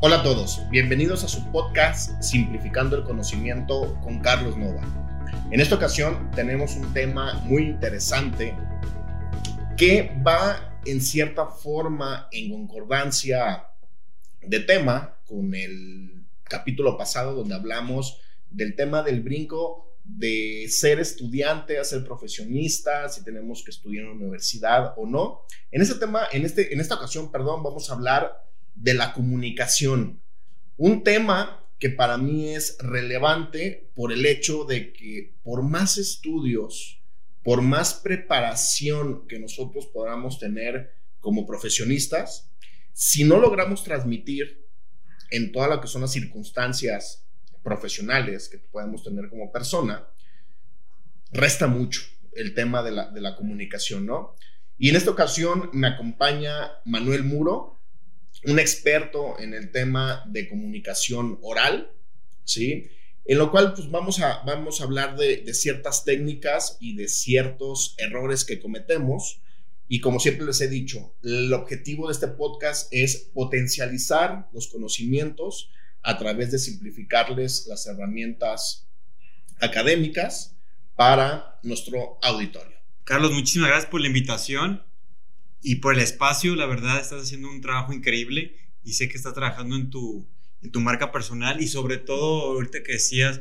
Hola a todos, bienvenidos a su podcast Simplificando el Conocimiento con Carlos Nova. En esta ocasión tenemos un tema muy interesante que va en cierta forma en concordancia de tema con el capítulo pasado donde hablamos del tema del brinco de ser estudiante a ser profesionista, si tenemos que estudiar en la universidad o no. En este tema, en, este, en esta ocasión, perdón, vamos a hablar de la comunicación. Un tema que para mí es relevante por el hecho de que por más estudios, por más preparación que nosotros podamos tener como profesionistas, si no logramos transmitir en todas lo que son las circunstancias profesionales que podemos tener como persona, resta mucho el tema de la, de la comunicación, ¿no? Y en esta ocasión me acompaña Manuel Muro, un experto en el tema de comunicación oral, ¿sí? En lo cual, pues vamos a, vamos a hablar de, de ciertas técnicas y de ciertos errores que cometemos. Y como siempre les he dicho, el objetivo de este podcast es potencializar los conocimientos a través de simplificarles las herramientas académicas para nuestro auditorio. Carlos, muchísimas gracias por la invitación y por el espacio. La verdad, estás haciendo un trabajo increíble y sé que estás trabajando en tu, en tu marca personal y sobre todo, ahorita que decías,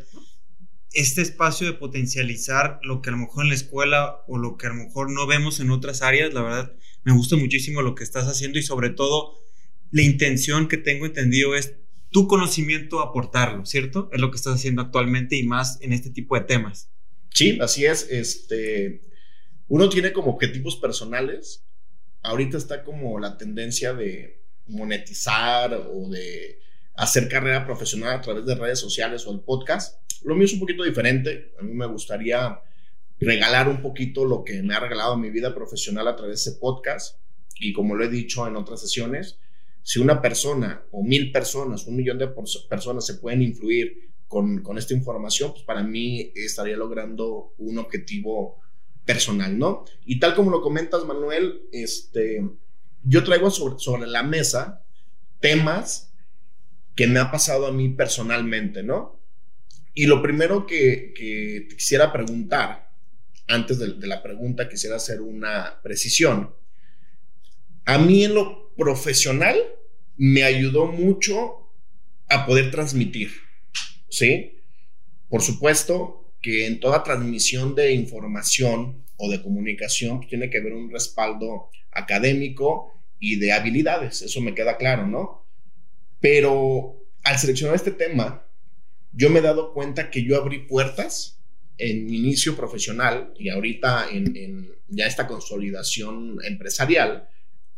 este espacio de potencializar lo que a lo mejor en la escuela o lo que a lo mejor no vemos en otras áreas, la verdad, me gusta muchísimo lo que estás haciendo y sobre todo la intención que tengo entendido es tu conocimiento aportarlo, ¿cierto? Es lo que estás haciendo actualmente y más en este tipo de temas. Sí, así es. Este, uno tiene como objetivos personales ahorita está como la tendencia de monetizar o de hacer carrera profesional a través de redes sociales o el podcast. Lo mío es un poquito diferente. A mí me gustaría regalar un poquito lo que me ha regalado mi vida profesional a través de ese podcast. Y como lo he dicho en otras sesiones, si una persona o mil personas, un millón de personas se pueden influir con, con esta información, pues para mí estaría logrando un objetivo personal, ¿no? Y tal como lo comentas, Manuel, este, yo traigo sobre, la mesa temas que me ha pasado a mí personalmente, ¿no? Y lo primero que, te quisiera preguntar, antes de, la pregunta quisiera hacer una precisión. A mí en lo profesional me ayudó mucho a poder transmitir, ¿sí? Por supuesto, que en toda transmisión de información o de comunicación pues, tiene que haber un respaldo académico y de habilidades, eso me queda claro, ¿no? Pero al seleccionar este tema, yo me he dado cuenta que yo abrí puertas en mi inicio profesional y ahorita en, en ya esta consolidación empresarial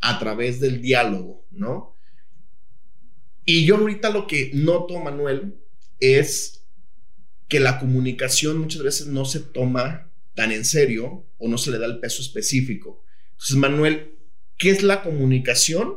a través del diálogo, ¿no? Y yo ahorita lo que noto, Manuel, es que la comunicación muchas veces no se toma tan en serio o no se le da el peso específico. Entonces, Manuel, ¿qué es la comunicación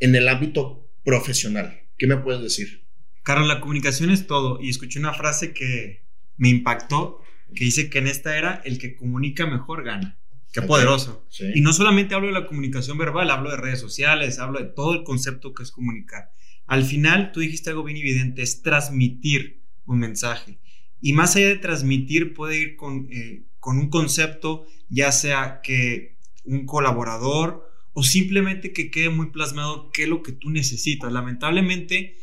en el ámbito profesional? ¿Qué me puedes decir? Carlos, la comunicación es todo. Y escuché una frase que me impactó, que dice que en esta era el que comunica mejor gana. Qué poderoso. Y no solamente hablo de la comunicación verbal, hablo de redes sociales, hablo de todo el concepto que es comunicar. Al final, tú dijiste algo bien evidente, es transmitir un mensaje. Y más allá de transmitir, puede ir con, eh, con un concepto, ya sea que un colaborador o simplemente que quede muy plasmado qué es lo que tú necesitas. Lamentablemente,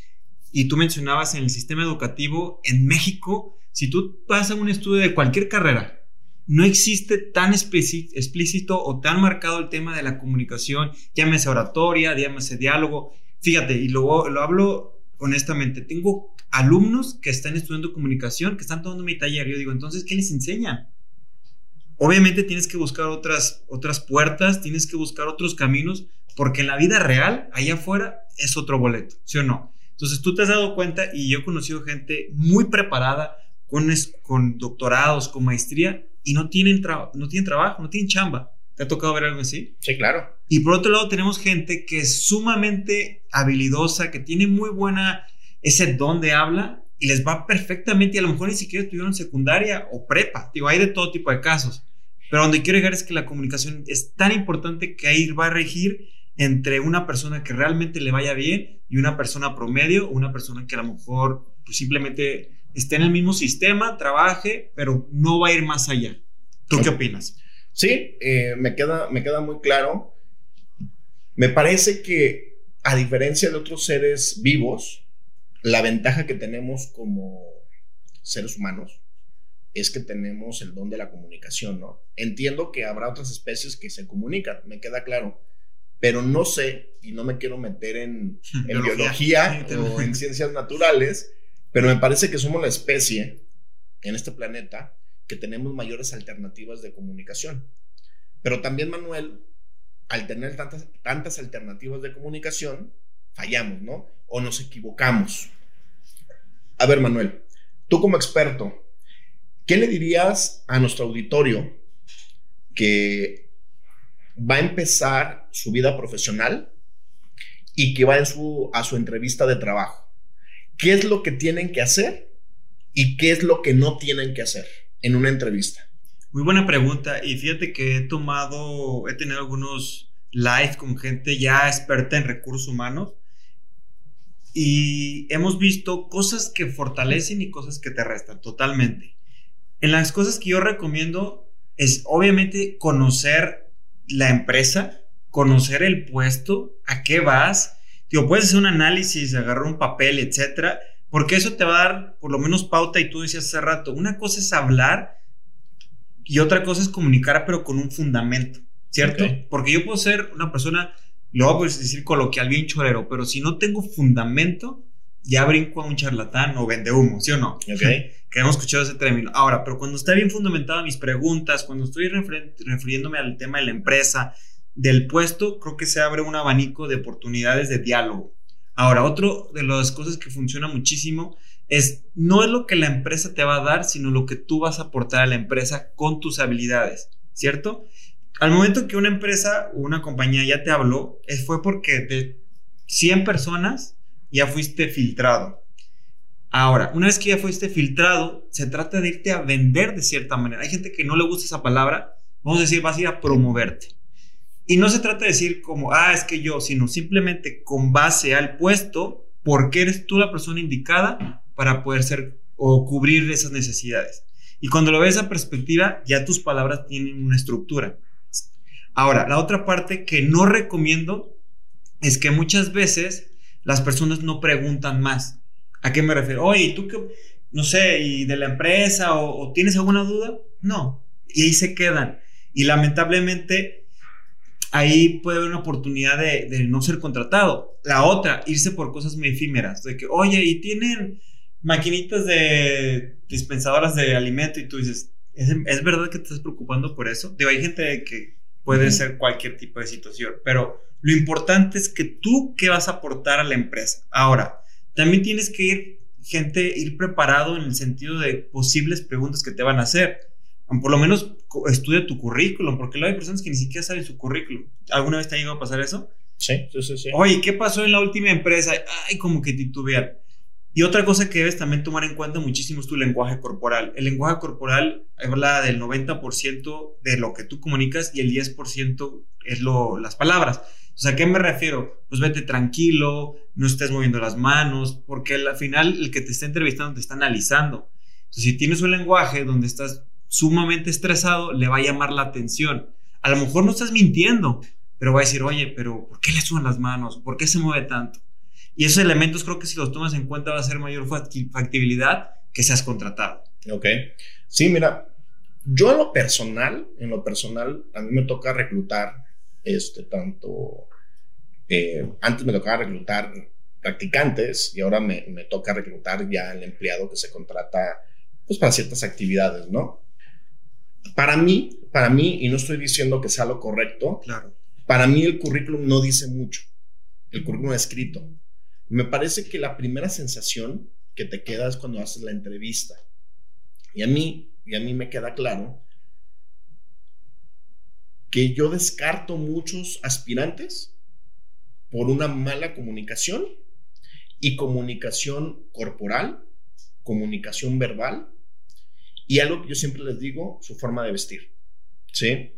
y tú mencionabas en el sistema educativo, en México, si tú pasas un estudio de cualquier carrera, no existe tan explícito o tan marcado el tema de la comunicación, llámese oratoria, llámese diálogo. Fíjate, y luego lo hablo honestamente, tengo alumnos que están estudiando comunicación, que están tomando mi taller. Yo digo, entonces, ¿qué les enseñan? Obviamente tienes que buscar otras, otras puertas, tienes que buscar otros caminos, porque en la vida real, allá afuera, es otro boleto, ¿sí o no? Entonces tú te has dado cuenta y yo he conocido gente muy preparada, con, con doctorados, con maestría, y no tienen, no tienen trabajo, no tienen chamba. ¿Te ha tocado ver algo así? Sí, claro. Y por otro lado tenemos gente que es sumamente habilidosa, que tiene muy buena ese don de habla y les va perfectamente y a lo mejor ni siquiera estuvieron secundaria o prepa. Digo, hay de todo tipo de casos. Pero donde quiero llegar es que la comunicación es tan importante que ahí va a regir entre una persona que realmente le vaya bien y una persona promedio o una persona que a lo mejor pues, simplemente esté en el mismo sistema, trabaje, pero no va a ir más allá. ¿Tú qué opinas? Sí, eh, me, queda, me queda muy claro. Me parece que a diferencia de otros seres vivos, la ventaja que tenemos como seres humanos es que tenemos el don de la comunicación, ¿no? Entiendo que habrá otras especies que se comunican, me queda claro, pero no sé, y no me quiero meter en, biología, o en ciencias naturales, pero me parece que somos la especie en este planeta que tenemos mayores alternativas de comunicación. Pero también, Manuel, al tener tantas, tantas alternativas de comunicación, fallamos, ¿no? O nos equivocamos. A ver, Manuel, tú como experto, ¿qué le dirías a nuestro auditorio que va a empezar su vida profesional y que va en su, a su entrevista de trabajo? ¿Qué es lo que tienen que hacer y qué es lo que no tienen que hacer en una entrevista? Muy buena pregunta y fíjate que he tomado, he tenido algunos live con gente ya experta en recursos humanos y hemos visto cosas que fortalecen y cosas que te restan totalmente. En las cosas que yo recomiendo es obviamente conocer la empresa, conocer el puesto, a qué vas. Tío, puedes hacer un análisis, agarrar un papel, etcétera, porque eso te va a dar por lo menos pauta y tú decías hace rato, una cosa es hablar y otra cosa es comunicar pero con un fundamento, ¿cierto? Porque yo puedo ser una persona lo voy a decir coloquial bien chorero, pero si no tengo fundamento, ya brinco a un charlatán o vende humo, ¿sí o no? Ok. que hemos escuchado ese término. Ahora, pero cuando está bien fundamentada mis preguntas, cuando estoy refiriéndome al tema de la empresa, del puesto, creo que se abre un abanico de oportunidades de diálogo. Ahora, otro de las cosas que funciona muchísimo es no es lo que la empresa te va a dar, sino lo que tú vas a aportar a la empresa con tus habilidades, ¿cierto? Al momento que una empresa o una compañía ya te habló, fue porque de 100 personas ya fuiste filtrado. Ahora, una vez que ya fuiste filtrado, se trata de irte a vender de cierta manera. Hay gente que no le gusta esa palabra, vamos a decir, vas a ir a promoverte. Y no se trata de decir como, ah, es que yo, sino simplemente con base al puesto, porque eres tú la persona indicada para poder ser o cubrir esas necesidades. Y cuando lo ves a perspectiva, ya tus palabras tienen una estructura. Ahora, la otra parte que no recomiendo es que muchas veces las personas no preguntan más. ¿A qué me refiero? Oye, ¿tú qué? No sé, ¿y de la empresa o, tienes alguna duda? No. Y ahí se quedan. Y lamentablemente ahí puede haber una oportunidad de, no ser contratado. La otra, irse por cosas muy efímeras. De que, oye, ¿y tienen maquinitas de dispensadoras de alimento? Y tú dices, ¿es, ¿es verdad que te estás preocupando por eso? Digo, hay gente que puede ser cualquier tipo de situación, pero lo importante es que tú qué vas a aportar a la empresa. Ahora, también tienes que ir, gente, ir preparado en el sentido de posibles preguntas que te van a hacer. Por lo menos estudia tu currículum, porque luego hay personas que ni siquiera saben su currículum. ¿Alguna vez te ha llegado a pasar eso? Sí, sí, sí. Oye, ¿qué pasó en la última empresa? Ay, como que titubear. Y otra cosa que debes también tomar en cuenta muchísimo es tu lenguaje corporal. El lenguaje corporal habla del 90% de lo que tú comunicas y el 10% es lo, las palabras. O sea, ¿a qué me refiero? Pues vete tranquilo, no estés moviendo las manos, porque al final el que te está entrevistando te está analizando. Entonces, si tienes un lenguaje donde estás sumamente estresado, le va a llamar la atención. A lo mejor no estás mintiendo, pero va a decir, oye, pero ¿por qué le suban las manos? ¿Por qué se mueve tanto? Y esos elementos creo que si los tomas en cuenta va a ser mayor factibilidad que seas contratado. Ok. Sí, mira, yo en lo personal, en lo personal, a mí me toca reclutar, este, tanto, eh, antes me tocaba reclutar practicantes y ahora me, me toca reclutar ya el empleado que se contrata, pues para ciertas actividades, ¿no? Para mí, para mí, y no estoy diciendo que sea lo correcto, claro. para mí el currículum no dice mucho, el currículum escrito. Me parece que la primera sensación que te queda es cuando haces la entrevista. Y a mí, y a mí me queda claro que yo descarto muchos aspirantes por una mala comunicación y comunicación corporal, comunicación verbal y algo que yo siempre les digo, su forma de vestir. ¿Sí?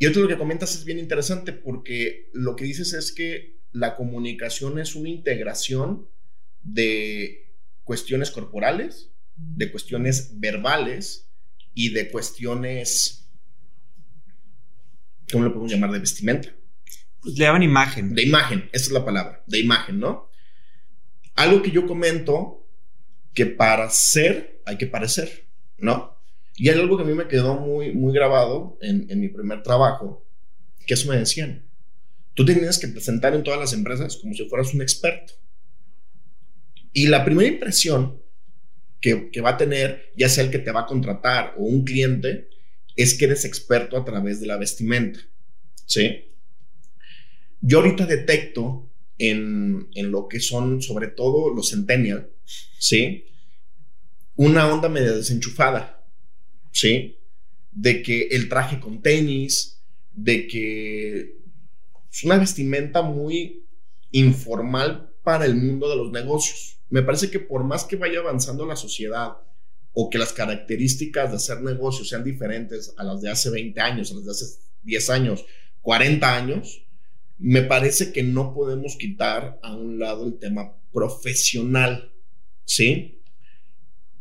Y otro lo que comentas es bien interesante porque lo que dices es que la comunicación es una integración de cuestiones corporales, de cuestiones verbales y de cuestiones, ¿cómo lo podemos llamar? De vestimenta. Pues le daban imagen. De imagen, esa es la palabra, de imagen, ¿no? Algo que yo comento que para ser hay que parecer, ¿no? Y hay algo que a mí me quedó muy, muy grabado en, en mi primer trabajo, que eso me decían. Tú tienes que presentar en todas las empresas como si fueras un experto. Y la primera impresión que, que, va a tener, ya sea el que te va a contratar o un cliente, es que eres experto a través de la vestimenta. ¿Sí? Yo ahorita detecto en, en lo que son, sobre todo los centennial, ¿sí? Una onda media desenchufada, ¿sí? De que el traje con tenis, de que es una vestimenta muy informal para el mundo de los negocios. Me parece que por más que vaya avanzando la sociedad o que las características de hacer negocios sean diferentes a las de hace 20 años, a las de hace 10 años, 40 años, me parece que no podemos quitar a un lado el tema profesional, ¿sí?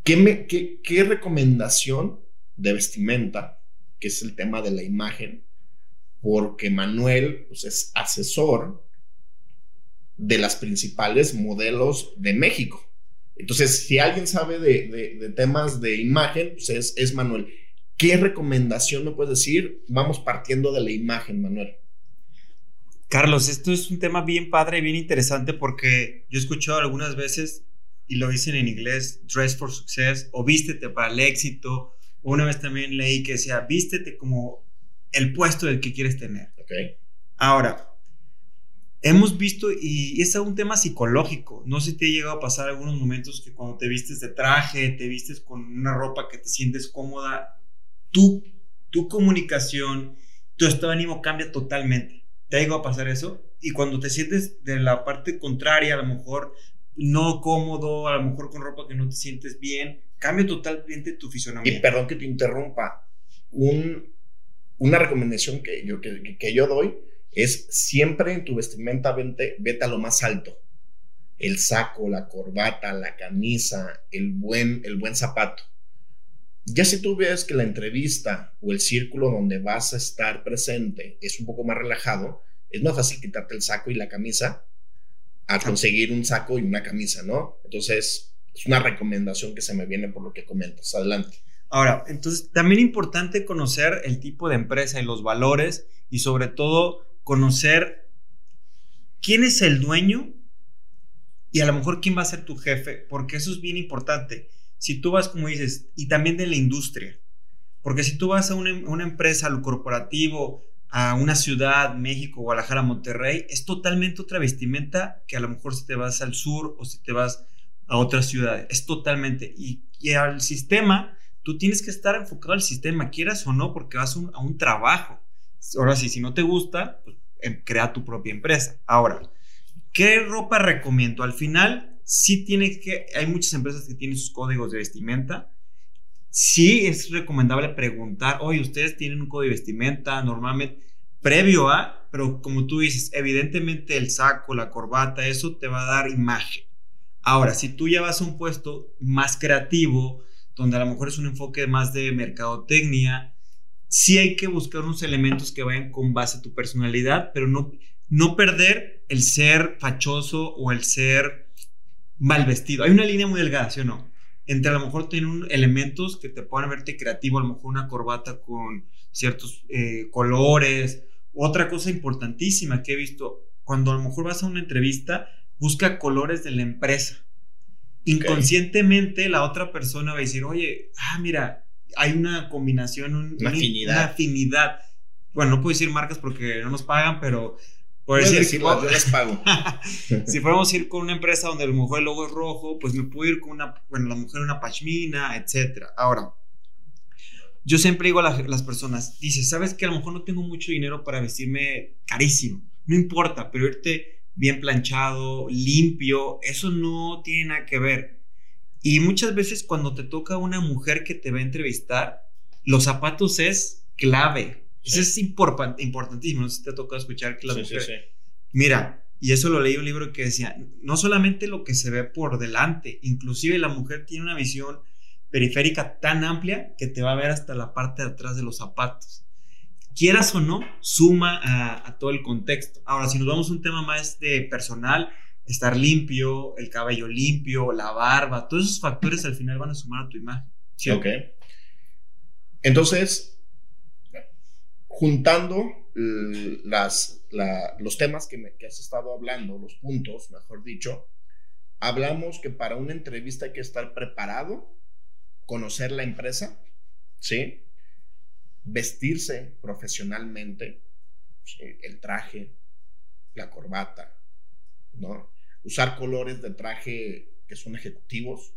¿Qué, me, qué, qué recomendación de vestimenta, que es el tema de la imagen, porque Manuel pues, es asesor de las principales modelos de México. Entonces, si alguien sabe de, temas de imagen, pues es, es, Manuel. ¿Qué recomendación me puedes decir? Vamos partiendo de la imagen, Manuel. Carlos, esto es un tema bien padre y bien interesante porque yo he escuchado algunas veces, y lo dicen en inglés, dress for success, o vístete para el éxito. Una vez también leí que decía, vístete como el puesto del que quieres tener. Okay. Ahora, hemos visto, y es un tema psicológico, no sé si te ha llegado a pasar algunos momentos que cuando te vistes de traje, te vistes con una ropa que te sientes cómoda, tu, tu comunicación, tu estado de ánimo cambia totalmente. ¿Te ha llegado a pasar eso? Y cuando te sientes de la parte contraria, a lo mejor no cómodo, a lo mejor con ropa que no te sientes bien, cambia totalmente tu fisonomía. Y perdón que te interrumpa, un, una recomendación que yo, que, que yo doy es siempre en tu vestimenta vete, vete, a lo más alto. El saco, la corbata, la camisa, el buen, el buen zapato. Ya si tú ves que la entrevista o el círculo donde vas a estar presente es un poco más relajado, es más fácil quitarte el saco y la camisa a conseguir un saco y una camisa, ¿no? Entonces, es una recomendación que se me viene por lo que comentas. Adelante. Ahora, entonces también importante conocer el tipo de empresa y los valores y sobre todo conocer quién es el dueño y a lo mejor quién va a ser tu jefe, porque eso es bien importante. Si tú vas, como dices, y también de la industria, porque si tú vas a una, una empresa, a lo corporativo, a una ciudad, México, Guadalajara, Monterrey, es totalmente otra vestimenta que a lo mejor si te vas al sur o si te vas a otras ciudades, es totalmente. Y, y al sistema Tú tienes que estar enfocado al sistema, quieras o no, porque vas a un trabajo. Ahora sí, si no te gusta, pues, em, crea tu propia empresa. Ahora, ¿qué ropa recomiendo? Al final, sí tiene que, hay muchas empresas que tienen sus códigos de vestimenta. Sí es recomendable preguntar, oye, ustedes tienen un código de vestimenta normalmente previo a, pero como tú dices, evidentemente el saco, la corbata, eso te va a dar imagen. Ahora, si tú ya vas a un puesto más creativo, donde a lo mejor es un enfoque más de mercadotecnia, sí hay que buscar unos elementos que vayan con base a tu personalidad, pero no, no perder el ser fachoso o el ser mal vestido. Hay una línea muy delgada, ¿sí o no? Entre a lo mejor tienen elementos que te puedan verte creativo, a lo mejor una corbata con ciertos eh, colores. Otra cosa importantísima que he visto, cuando a lo mejor vas a una entrevista, busca colores de la empresa inconscientemente la otra persona va a decir, oye, ah, mira, hay una combinación, una, afinidad. afinidad. Bueno, no puedo decir marcas porque no nos pagan, pero por decir, yo les pago. si fuéramos a ir con una empresa donde a lo mejor el logo es rojo, pues me puedo ir con una, bueno, la mujer una pashmina, etcétera. Ahora, yo siempre digo a las personas, dice, ¿sabes que a lo mejor no tengo mucho dinero para vestirme carísimo? No importa, pero irte bien planchado, limpio, eso no tiene nada que ver. Y muchas veces cuando te toca una mujer que te va a entrevistar, los zapatos es clave, Eso es importantísimo. No sé si te ha tocado escuchar que la mujer. Mira, y eso lo leí en un libro que decía, no solamente lo que se ve por delante, inclusive la mujer tiene una visión periférica tan amplia que te va a ver hasta la parte de atrás de los zapatos. Quieras o no, suma a, todo el contexto. Ahora, si nos vamos a un tema más de personal, estar limpio, el cabello limpio, la barba, todos esos factores al final van a sumar a tu imagen. ¿sí? Ok. Entonces, juntando los temas que, que has estado hablando, los puntos, mejor dicho, hablamos que para una entrevista hay que estar preparado, conocer la empresa, ¿sí? Vestirse profesionalmente, el traje, la corbata, ¿no? Usar colores de traje que son ejecutivos,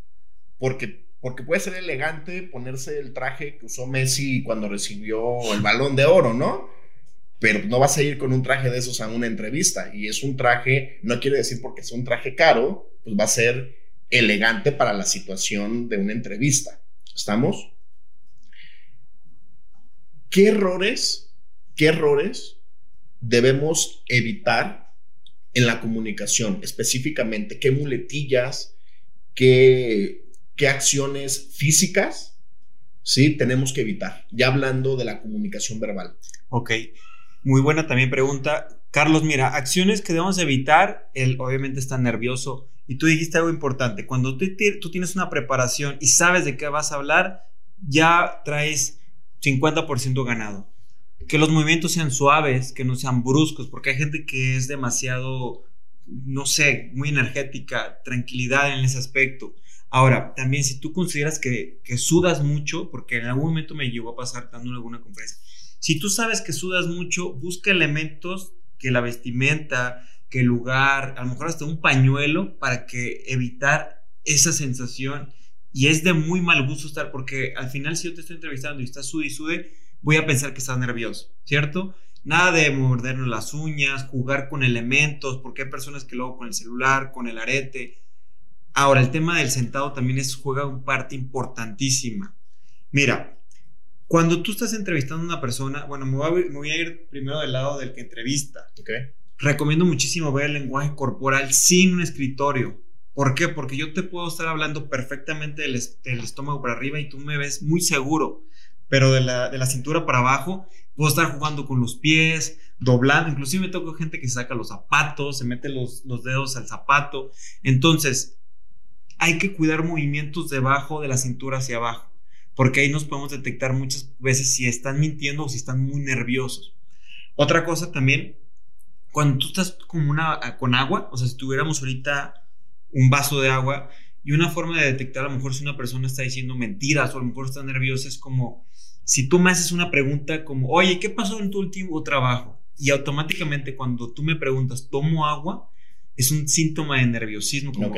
porque, porque puede ser elegante ponerse el traje que usó Messi cuando recibió el balón de oro, ¿no? Pero no vas a ir con un traje de esos a una entrevista. Y es un traje, no quiere decir porque es un traje caro, pues va a ser elegante para la situación de una entrevista. ¿Estamos? ¿Qué errores, qué errores debemos evitar en la comunicación? Específicamente, ¿qué muletillas, qué, qué acciones físicas, sí, tenemos que evitar? Ya hablando de la comunicación verbal. Ok. Muy buena también pregunta. Carlos, mira, acciones que debemos evitar, él obviamente está nervioso, y tú dijiste algo importante, cuando tú tienes una preparación y sabes de qué vas a hablar, ya traes 50% ganado. Que los movimientos sean suaves, que no sean bruscos, porque hay gente que es demasiado, no sé, muy energética, tranquilidad en ese aspecto. Ahora, también si tú consideras que, que sudas mucho, porque en algún momento me llegó a pasar dando alguna conferencia, si tú sabes que sudas mucho, busca elementos que la vestimenta, que lugar, a lo mejor hasta un pañuelo para que evitar esa sensación. Y es de muy mal gusto estar, porque al final si yo te estoy entrevistando y estás sude y sude, voy a pensar que estás nervioso, ¿cierto? Nada de mordernos las uñas, jugar con elementos, porque hay personas que luego con el celular, con el arete. Ahora, el tema del sentado también es, juega una parte importantísima. Mira, cuando tú estás entrevistando a una persona, bueno, me voy, a, me voy a ir primero del lado del que entrevista. Okay recomiendo muchísimo ver el lenguaje corporal sin un escritorio. ¿Por qué? Porque yo te puedo estar hablando perfectamente del, estómago para arriba y tú me ves muy seguro, pero de la, cintura para abajo puedo estar jugando con los pies, doblando, inclusive me toco gente que saca los zapatos, se mete los, los dedos al zapato. Entonces, hay que cuidar movimientos debajo de la cintura hacia abajo, porque ahí nos podemos detectar muchas veces si están mintiendo o si están muy nerviosos. Otra cosa también cuando tú estás como una, con agua, o sea, si tuviéramos ahorita un vaso de agua y una forma de detectar a lo mejor si una persona está diciendo mentiras o a lo mejor está nerviosa es como si tú me haces una pregunta como, oye, ¿qué pasó en tu último trabajo? Y automáticamente cuando tú me preguntas, ¿tomo agua? Es un síntoma de nerviosismo. Como,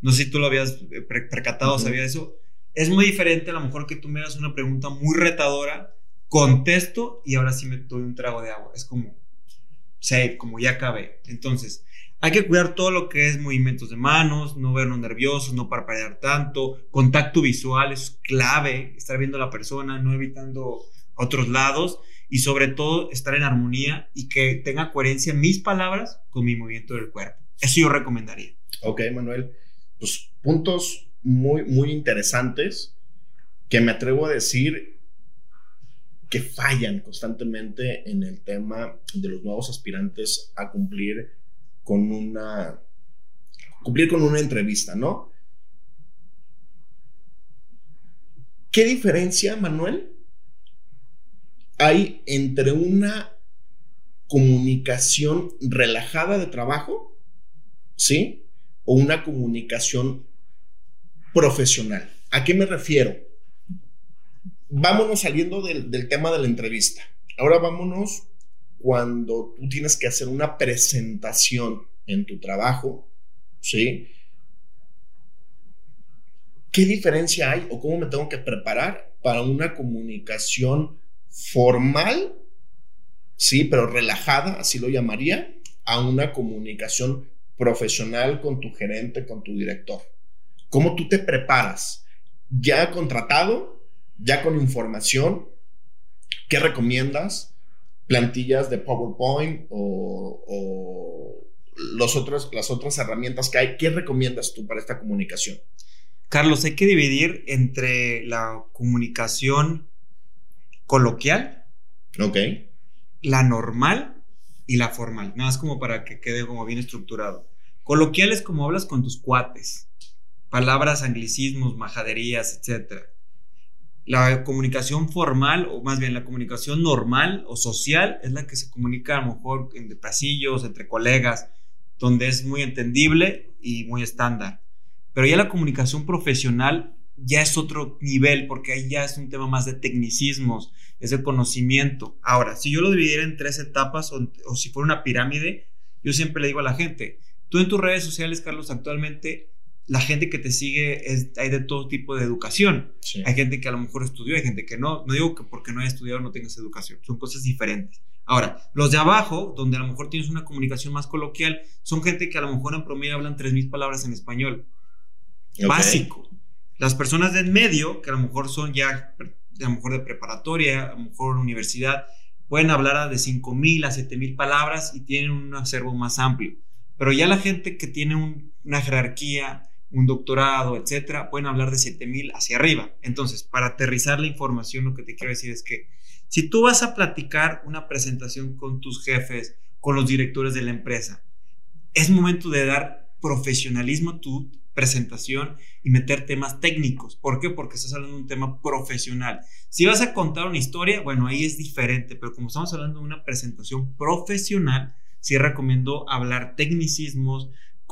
No sé si tú lo habías eh, percatado, o sabías eso. Es muy diferente a lo mejor que tú me hagas una pregunta muy retadora, contesto y ahora sí me doy un trago de agua. Es como, sea, como ya acabé. Entonces, hay que cuidar todo lo que es movimientos de manos, no vernos nerviosos, no parpadear tanto, contacto visual es clave, estar viendo a la persona, no evitando otros lados y sobre todo estar en armonía y que tenga coherencia mis palabras con mi movimiento del cuerpo. Eso yo recomendaría. Ok, Manuel. Pues puntos muy, muy interesantes que me atrevo a decir que fallan constantemente en el tema de los nuevos aspirantes a cumplir con una cumplir con una entrevista, ¿no? ¿Qué diferencia, Manuel, hay entre una comunicación relajada de trabajo, ¿sí? O una comunicación profesional. ¿A qué me refiero? vámonos saliendo del, tema de la entrevista. Ahora vámonos cuando tú tienes que hacer una presentación en tu trabajo, ¿sí? ¿Qué diferencia hay o cómo me tengo que preparar para una comunicación formal, sí, pero relajada, así lo llamaría, a una comunicación profesional con tu gerente, con tu director? ¿Cómo tú te preparas? ¿Ya contratado? ya con información, ¿qué recomiendas? Plantillas de PowerPoint o, los otros, las otras herramientas que hay. ¿Qué recomiendas tú para esta comunicación? Carlos, hay que dividir entre la comunicación coloquial, okay. la normal y la formal, nada más como para que quede como bien estructurado. Coloquial es como hablas con tus cuates, palabras, anglicismos, majaderías, etc. La comunicación formal, o más bien la comunicación normal o social, es la que se comunica a lo mejor en pasillos, entre colegas, donde es muy entendible y muy estándar. Pero ya la comunicación profesional ya es otro nivel, porque ahí ya es un tema más de tecnicismos, es de conocimiento. Ahora, si yo lo dividiera en tres etapas o, si fuera una pirámide, yo siempre le digo a la gente, tú en tus redes sociales, Carlos, actualmente la gente que te sigue es, hay de todo tipo de educación. Hay gente que a lo mejor estudió, hay gente que no. No digo que porque no haya estudiado no tengas educación, son cosas diferentes. Ahora, los de abajo, donde a lo mejor tienes una comunicación más coloquial, son gente que a lo mejor en promedio hablan 3.000 palabras en español. Básico. Las personas de en medio, que a lo mejor son ya, a lo mejor de preparatoria, a lo mejor universidad, pueden hablar de 5.000 a 7.000 palabras y tienen un acervo más amplio. Pero ya la gente que tiene una jerarquía, un doctorado, etcétera, pueden hablar de 7000 hacia arriba. Entonces, para aterrizar la información, lo que te quiero decir es que si tú vas a platicar una presentación con tus jefes, con los directores de la empresa, es momento de dar profesionalismo a tu presentación y meter temas técnicos. ¿Por qué? Porque estás hablando de un tema profesional. Si vas a contar una historia, bueno, ahí es diferente, pero como estamos hablando de una presentación profesional, sí recomiendo hablar tecnicismos,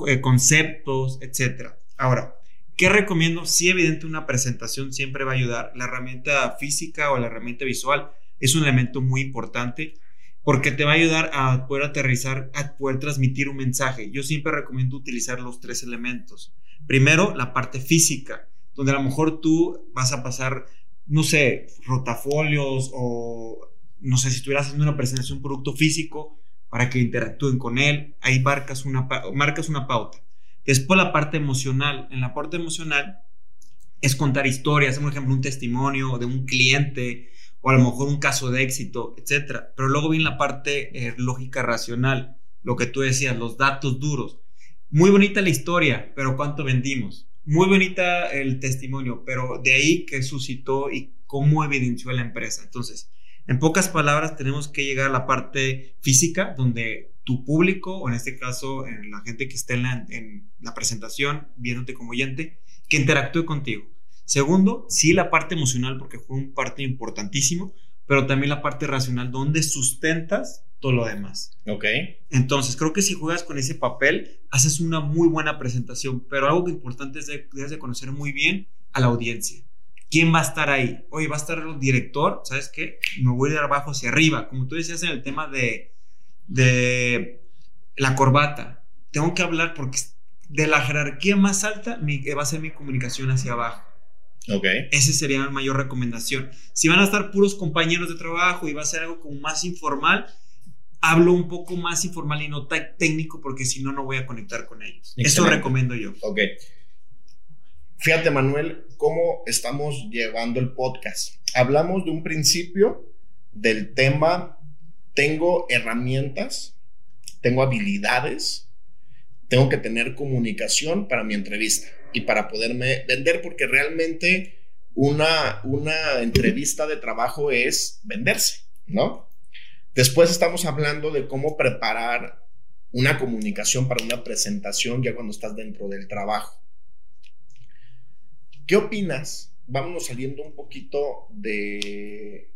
eh, conceptos, etcétera. Ahora, ¿qué recomiendo? Sí, evidente, una presentación siempre va a ayudar. La herramienta física o la herramienta visual es un elemento muy importante porque te va a ayudar a poder aterrizar, a poder transmitir un mensaje. Yo siempre recomiendo utilizar los tres elementos. Primero, la parte física, donde a lo mejor tú vas a pasar, no sé, rotafolios o, no sé, si estuvieras haciendo una presentación un producto físico para que interactúen con él, ahí marcas una, marcas una pauta. Después la parte emocional. En la parte emocional es contar historias, por ejemplo, un testimonio de un cliente o a lo mejor un caso de éxito, etc. Pero luego viene la parte eh, lógica racional, lo que tú decías, los datos duros. Muy bonita la historia, pero ¿cuánto vendimos? Muy bonita el testimonio, pero de ahí que suscitó y cómo evidenció la empresa. Entonces, en pocas palabras, tenemos que llegar a la parte física, donde tu público, o en este caso, en la gente que esté en la, presentación, viéndote como oyente, que interactúe contigo. Segundo, sí la parte emocional, porque fue un parte importantísimo, pero también la parte racional, donde sustentas todo lo demás. Ok. Entonces, creo que si juegas con ese papel, haces una muy buena presentación, pero algo que importante es que debes de conocer muy bien a la audiencia. ¿Quién va a estar ahí? Oye, va a estar el director, ¿sabes qué? Me voy de abajo hacia arriba, como tú decías en el tema de de la corbata. Tengo que hablar porque de la jerarquía más alta va a ser mi comunicación hacia abajo. Ok. Esa sería la mayor recomendación. Si van a estar puros compañeros de trabajo y va a ser algo como más informal, hablo un poco más informal y no técnico porque si no, no voy a conectar con ellos. Eso recomiendo yo. Ok. Fíjate, Manuel, cómo estamos llevando el podcast. Hablamos de un principio del tema tengo herramientas, tengo habilidades, tengo que tener comunicación para mi entrevista y para poderme vender, porque realmente una, una entrevista de trabajo es venderse, ¿no? Después estamos hablando de cómo preparar una comunicación para una presentación ya cuando estás dentro del trabajo. ¿Qué opinas? Vámonos saliendo un poquito de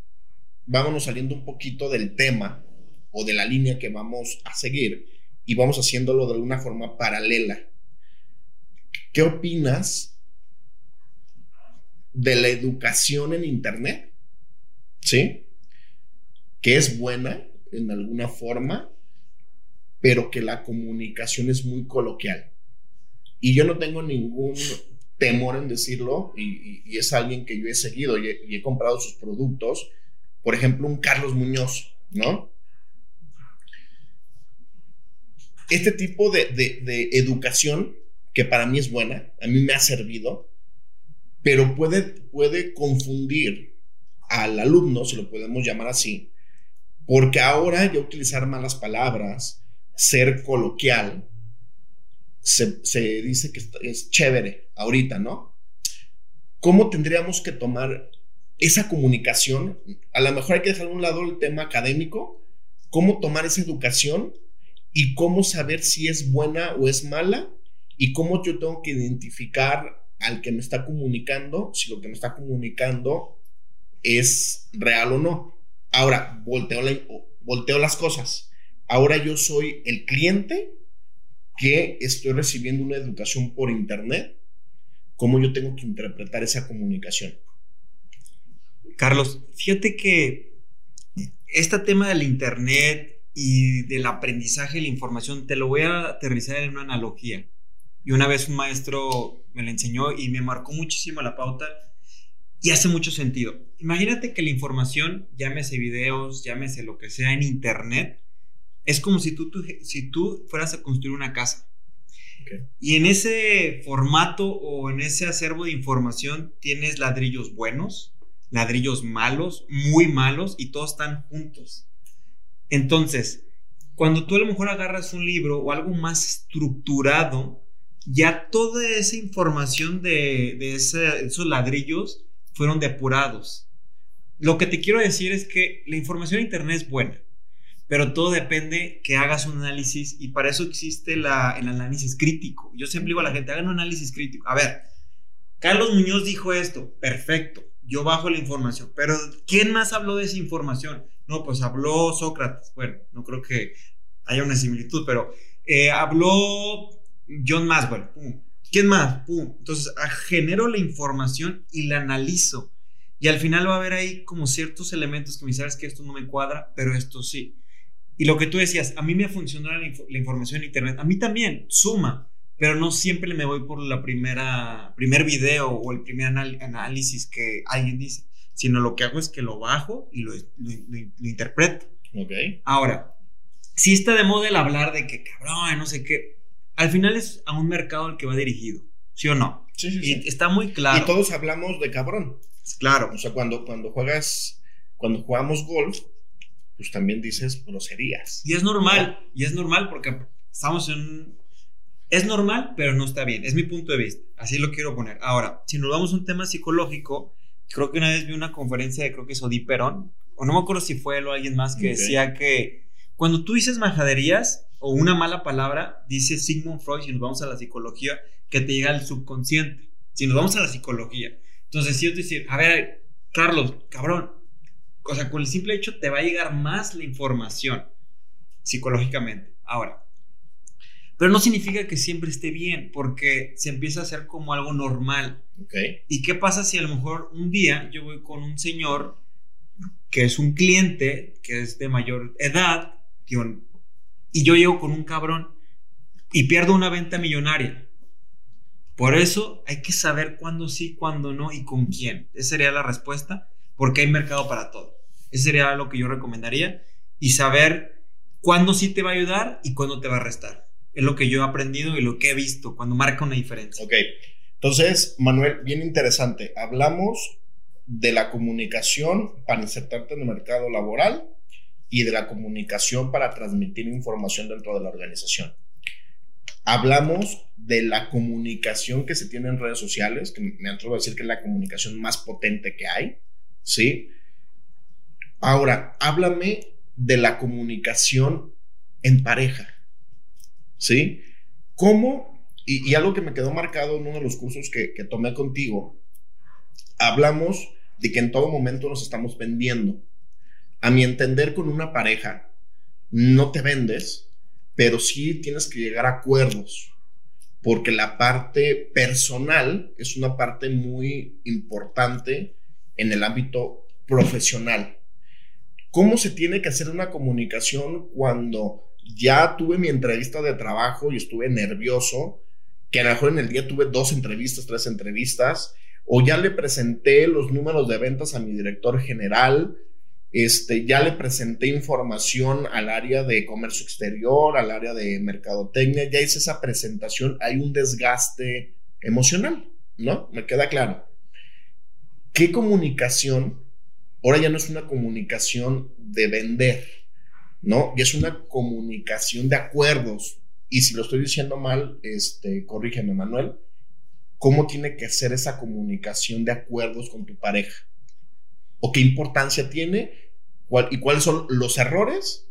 vámonos saliendo un poquito del tema o de la línea que vamos a seguir y vamos haciéndolo de una forma paralela. ¿Qué opinas de la educación en Internet? ¿Sí? Que es buena en alguna forma, pero que la comunicación es muy coloquial. Y yo no tengo ningún temor en decirlo, y, es alguien que yo he seguido y he comprado sus productos por ejemplo, un Carlos Muñoz, ¿no? Este tipo de, educación, que para mí es buena, a mí me ha servido, pero puede, puede confundir al alumno, si lo podemos llamar así, Porque ahora ya utilizar malas palabras, ser coloquial, se, dice que es chévere ahorita, ¿no? ¿Cómo tendríamos que tomar esa comunicación? A lo mejor hay que dejar a un lado el tema académico, cómo tomar esa educación y cómo saber si es buena o es mala y cómo yo tengo que identificar al que me está comunicando, si lo que me está comunicando es real o no. Ahora, volteo las cosas. Ahora yo soy el cliente que estoy recibiendo una educación por internet. ¿Cómo yo tengo que interpretar esa comunicación? Carlos, fíjate que este tema del internet y del aprendizaje de la información, te lo voy a aterrizar en una analogía. Y una vez un maestro me la enseñó y me marcó muchísimo la pauta y hace mucho sentido. Imagínate que la información, llámese videos, llámese lo que sea en internet, es como si tú, si tú fueras a construir una casa. Y en ese formato o en ese acervo de información tienes ladrillos buenos, ladrillos malos, muy malos y todos están juntos. Entonces, cuando tú a lo mejor agarras un libro o algo más estructurado, ya toda esa información de, esos ladrillos fueron depurados. Lo que te quiero decir es que la información en Internet es buena, pero todo depende que hagas un análisis y para eso existe el análisis crítico. Yo siempre digo a la gente, hagan un análisis crítico. A ver, Carlos Muñoz dijo esto, perfecto, yo bajo la información, pero ¿quién más habló de esa información? No, pues habló Sócrates, bueno, no creo que haya una similitud, pero eh, habló John Maswell, pum. ¿Quién más? Pum. Entonces, ah, genero la información y la analizo. Y al final va a haber ahí como ciertos elementos que me sabes que esto no me cuadra, pero esto sí. Y lo que tú decías, a mí me funciona la, información en Internet, a mí también, suma, pero no siempre me voy por la primera, primer video o el primer análisis que alguien dice, sino lo que hago es que lo bajo y lo, interpreto. Ok. Ahora, si está de moda el hablar de que cabrón, no sé qué, al final es a un mercado al que va dirigido, ¿sí o no? Sí, sí, sí. Y está muy claro. Y todos hablamos de cabrón. Claro. O sea, cuando, cuando juegas, cuando jugamos golf, pues también dices groserías. Y es normal, y es normal porque estamos en... Es normal, pero no está bien. Es mi punto de vista. Así lo quiero poner. Ahora, si nos vamos a un tema psicológico, creo que una vez vi una conferencia de, creo que es Odi Perón, o no me acuerdo si fue él o alguien más, que decía que cuando tú dices majaderías, o una mala palabra, dice Sigmund Freud, si nos vamos a la psicología, que te llega al subconsciente. Si nos vamos a la psicología. Entonces, si yo te decir, a ver, Carlos, cabrón, o sea, con el simple hecho te va a llegar más la información psicológicamente. Ahora, pero no significa que siempre esté bien, porque se empieza a hacer como algo normal. Okay. ¿Y qué pasa si a lo mejor un día yo voy con un señor que es un cliente, que es de mayor edad, y yo llego con un cabrón y pierdo una venta millonaria. Por eso hay que saber cuándo sí, cuándo no y con quién. Esa sería la respuesta, porque hay mercado para todo. Ese sería lo que yo recomendaría. Y saber cuándo sí te va a ayudar y cuándo te va a restar. Es lo que yo he aprendido y lo que he visto cuando marca una diferencia. Ok. Entonces, Manuel, bien interesante. Hablamos de la comunicación para insertarte en el mercado laboral y de la comunicación para transmitir información dentro de la organización. Hablamos de la comunicación que se tiene en redes sociales, que me atrevo a decir que es la comunicación más potente que hay, ¿sí? Ahora, háblame de la comunicación en pareja, ¿sí? ¿Cómo? Y, algo que me quedó marcado en uno de los cursos que, que tomé contigo, hablamos de que en todo momento nos estamos vendiendo a mi entender, con una pareja, no te vendes, pero sí tienes que llegar a acuerdos, porque la parte personal es una parte muy importante en el ámbito profesional. ¿Cómo se tiene que hacer una comunicación cuando ya tuve mi entrevista de trabajo y estuve nervioso, que a lo mejor en el día tuve dos entrevistas, tres entrevistas, o ya le presenté los números de ventas a mi director general, este, ya le presenté información al área de comercio exterior, al área de mercadotecnia, ya hice esa presentación, hay un desgaste emocional, ¿no? Me queda claro. ¿Qué comunicación? Ahora ya no es una comunicación de vender, ¿no? Y es una comunicación de acuerdos. Y si lo estoy diciendo mal, este, corrígeme, Manuel, ¿cómo tiene que ser esa comunicación de acuerdos con tu pareja? ¿O qué importancia tiene? ¿Y cuáles son los errores?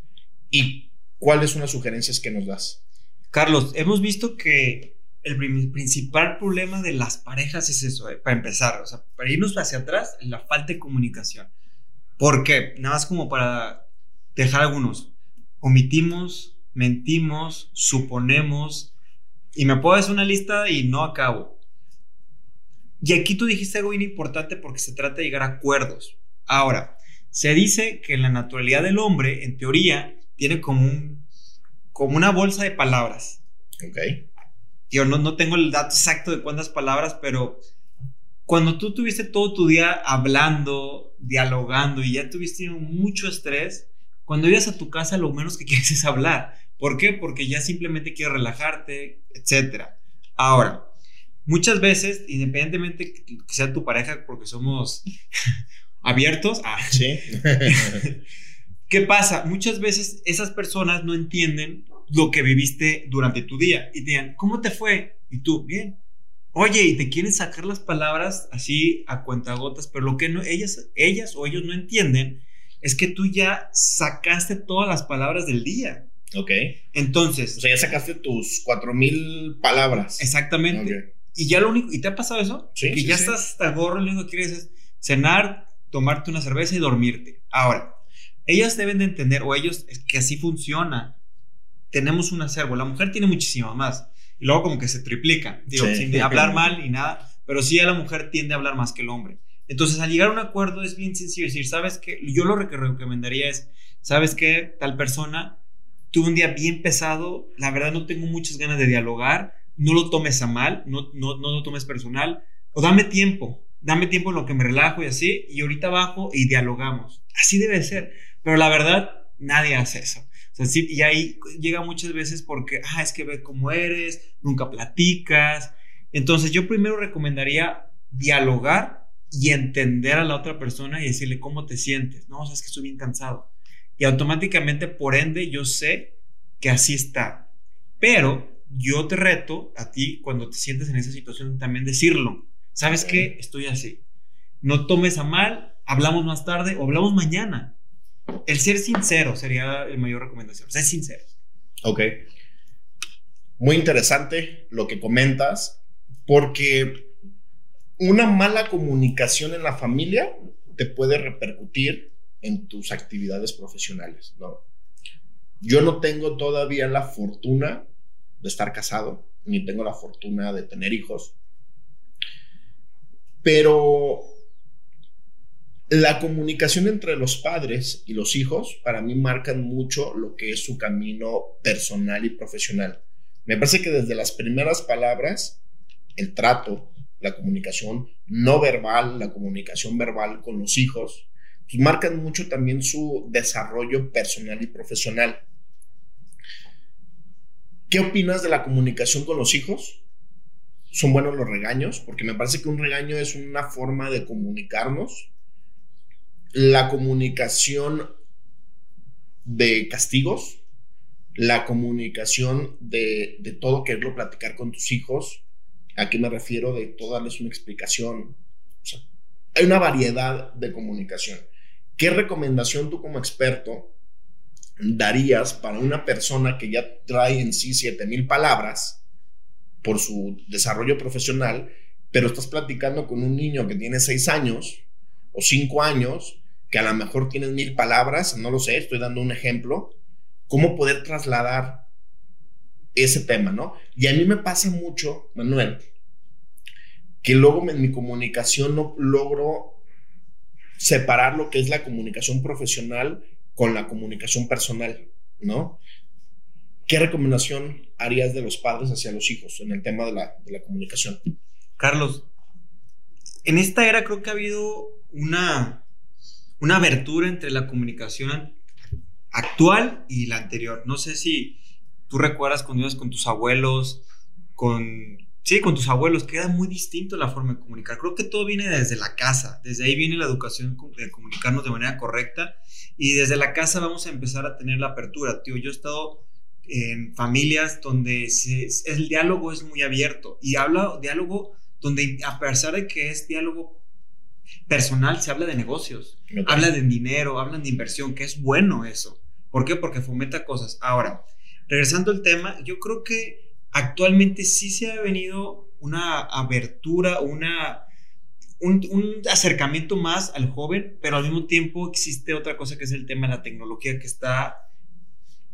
¿Y cuáles son las sugerencias que nos das? Carlos, hemos visto que el principal problema de las parejas es eso, eh, para empezar, o sea, para irnos hacia atrás, la falta de comunicación. ¿Por qué? Nada más como para dejar algunos. Omitimos, mentimos, suponemos, y me puedo hacer una lista y no acabo. Y aquí tú dijiste algo bien importante porque se trata de llegar a acuerdos. Ahora, se dice que la naturalidad del hombre, en teoría, tiene como, un, como una bolsa de palabras. Ok. Yo no, no tengo el dato exacto de cuántas palabras, pero cuando tú tuviste todo tu día hablando, dialogando y ya tuviste mucho estrés, cuando llegas a tu casa lo menos que quieres es hablar. ¿Por qué? Porque ya simplemente quieres relajarte, etc. Ahora, muchas veces, independientemente que sea tu pareja, porque somos abiertos, ah, ¿Sí? ¿qué pasa? Muchas veces esas personas no entienden lo que viviste durante tu día y te digan, ¿cómo te fue? Y tú, bien. Oye, y te quieren sacar las palabras así a cuentagotas, pero lo que no, ellas, ellas o ellos no entienden es que tú ya sacaste todas las palabras del día. Ok. Entonces. O sea, ya sacaste tus cuatro mil palabras. Exactamente. Y ya lo único. ¿Y te ha pasado eso? Sí. Que ya estás hasta gorro, lo único que quieres es cenar, tomarte una cerveza y dormirte. Ahora, ellas deben de entender, o ellos, que así funciona tenemos un acervo. La mujer tiene muchísimo más. Y luego como que se triplica. Digo, sin hablar mal ni nada. Pero sí a la mujer tiende a hablar más que el hombre. Entonces, al llegar a un acuerdo es bien sencillo decir, ¿sabes qué? Yo lo que recomendaría es, ¿sabes qué? Tal persona tuvo un día bien pesado, la verdad no tengo muchas ganas de dialogar, no lo tomes a mal, no, no, no lo tomes personal, o dame tiempo, dame tiempo en lo que me relajo y así, y ahorita bajo y dialogamos. Así debe ser. Pero la verdad, nadie hace eso y ahí llega muchas veces porque, ah, es que ve cómo eres, nunca platicas. Entonces yo primero recomendaría dialogar y entender a la otra persona y decirle cómo te sientes. No, o sea, es que estoy bien cansado. Y automáticamente, por ende, yo sé que así está. Pero yo te reto a ti, cuando te sientes en esa situación, también decirlo. ¿Sabes qué? Estoy así. No tomes a mal, hablamos más tarde o hablamos mañana. El ser sincero sería la mayor recomendación. Ser sincero. Ok. Muy interesante lo que comentas, porque una mala comunicación en la familia te puede repercutir en tus actividades profesionales, ¿no? Yo no tengo todavía la fortuna de estar casado, ni tengo la fortuna de tener hijos, pero la comunicación entre los padres y los hijos para mí marcan mucho lo que es su camino personal y profesional. Me parece que desde las primeras palabras, el trato, la comunicación no verbal, la comunicación verbal con los hijos, pues marcan mucho también su desarrollo personal y profesional. ¿Qué opinas de la comunicación con los hijos? ¿Son buenos los regaños? Porque me parece que un regaño es una forma de comunicarnos la comunicación de castigos, la comunicación de, de todo quererlo platicar con tus hijos. ¿A qué me refiero? De todo darles una explicación. hay una variedad de comunicación. ¿Qué recomendación tú como experto darías para una persona que ya trae en sí 7000 palabras por su desarrollo profesional, pero estás platicando con un niño que tiene 6 años o cinco años, que a lo mejor tienen mil palabras, no lo sé, estoy dando un ejemplo, cómo poder trasladar ese tema, ¿no? Y a mí me pasa mucho, Manuel, que luego en mi comunicación no logro separar lo que es la comunicación profesional con la comunicación personal, ¿no? ¿Qué recomendación harías de los padres hacia los hijos en el tema de la, de la comunicación? Carlos, en esta era creo que ha habido una, una abertura entre la comunicación actual y la anterior. No sé si tú recuerdas cuando ibas con tus abuelos, con Sí, con tus abuelos queda muy distinto la forma de comunicar. Creo que todo viene desde la casa, desde ahí viene la educación de comunicarnos de manera correcta y desde la casa vamos a empezar a tener la apertura. Tío, yo he estado en familias donde el diálogo es muy abierto y habla diálogo donde a pesar de que es diálogo personal, se habla de negocios, habla de dinero, hablan de inversión, que es bueno eso. ¿Por qué? Porque fomenta cosas. Ahora, regresando al tema, yo creo que actualmente sí se ha venido una abertura, una, un, acercamiento más al joven, pero al mismo tiempo existe otra cosa que es el tema de la tecnología que está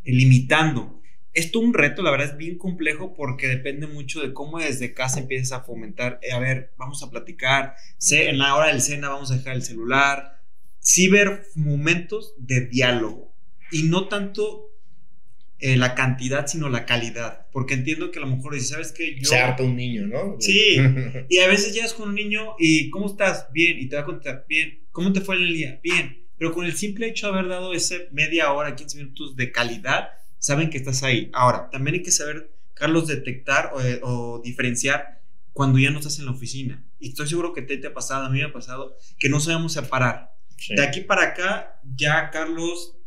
limitando. Esto un reto, la verdad es bien complejo porque depende mucho de cómo desde casa empiezas a fomentar, eh, a ver, vamos a platicar, en la hora del cena vamos a dejar el celular, sí ver momentos de diálogo y no tanto eh, la cantidad, sino la calidad. Porque entiendo que a lo mejor dices, ¿sabes qué? Yo... Se harta un niño, ¿no? Sí. y a veces llegas con un niño y, ¿cómo estás? Bien. Y te va a contar, bien. ¿Cómo te fue en el día? Bien. Pero con el simple hecho de haber dado ese media hora, 15 minutos de calidad, saben que estás ahí. Ahora, también hay que saber, Carlos, detectar o, diferenciar cuando ya no estás en la oficina. Y estoy seguro que te, te ha pasado, a mí me ha pasado, que no sabemos separar. De aquí para acá, ya Carlos